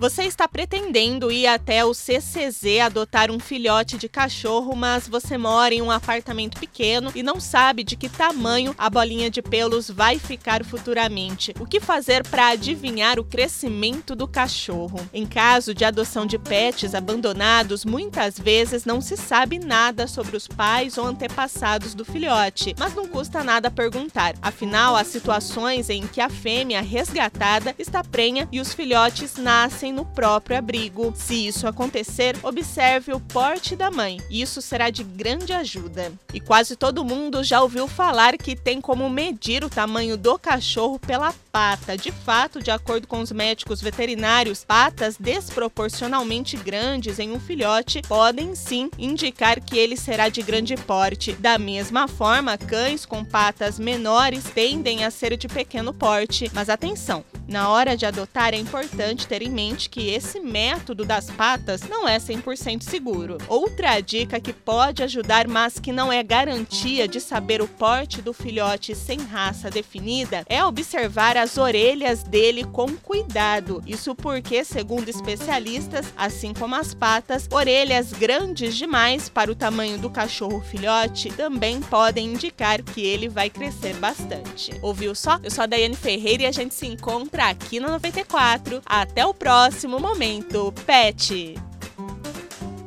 Você está pretendendo ir até o CCZ adotar um filhote de cachorro, mas você mora em um apartamento pequeno e não sabe de que tamanho a bolinha de pelos vai ficar futuramente. O que fazer para adivinhar o crescimento do cachorro? Em caso de adoção de pets abandonados, muitas vezes não se sabe nada sobre os pais ou antepassados do filhote, mas não custa nada perguntar. Afinal, há situações em que a fêmea resgatada está prenha e os filhotes nascem no próprio abrigo. Se isso acontecer, observe o porte da mãe. Isso será de grande ajuda. E quase todo mundo já ouviu falar que tem como medir o tamanho do cachorro pela pata. De fato, de acordo com os médicos veterinários, patas desproporcionalmente grandes em um filhote podem sim indicar que ele será de grande porte. Da mesma forma, cães com patas menores tendem a ser de pequeno porte. Mas atenção, na hora de adotar é importante ter em mente que esse método das patas não é 100% seguro. Outra dica que pode ajudar, mas que não é garantia de saber o porte do filhote sem raça definida, é observar as orelhas dele com cuidado. Isso porque, segundo especialistas, assim como as patas, orelhas grandes demais para o tamanho do cachorro filhote também podem indicar que ele vai crescer bastante. Ouviu só? Eu sou a Daiane Ferreira e a gente se encontra aqui na 94. Até o próximo momento, pet.